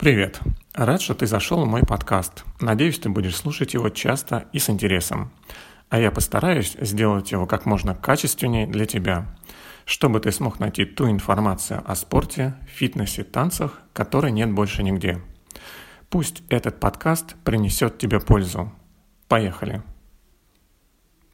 Привет! Рад, что ты зашел в мой подкаст. Надеюсь, ты будешь слушать его часто и с интересом. А я постараюсь сделать его как можно качественнее для тебя, чтобы ты смог найти ту информацию о спорте, фитнесе, танцах, которой нет больше нигде. Пусть этот подкаст принесет тебе пользу. Поехали!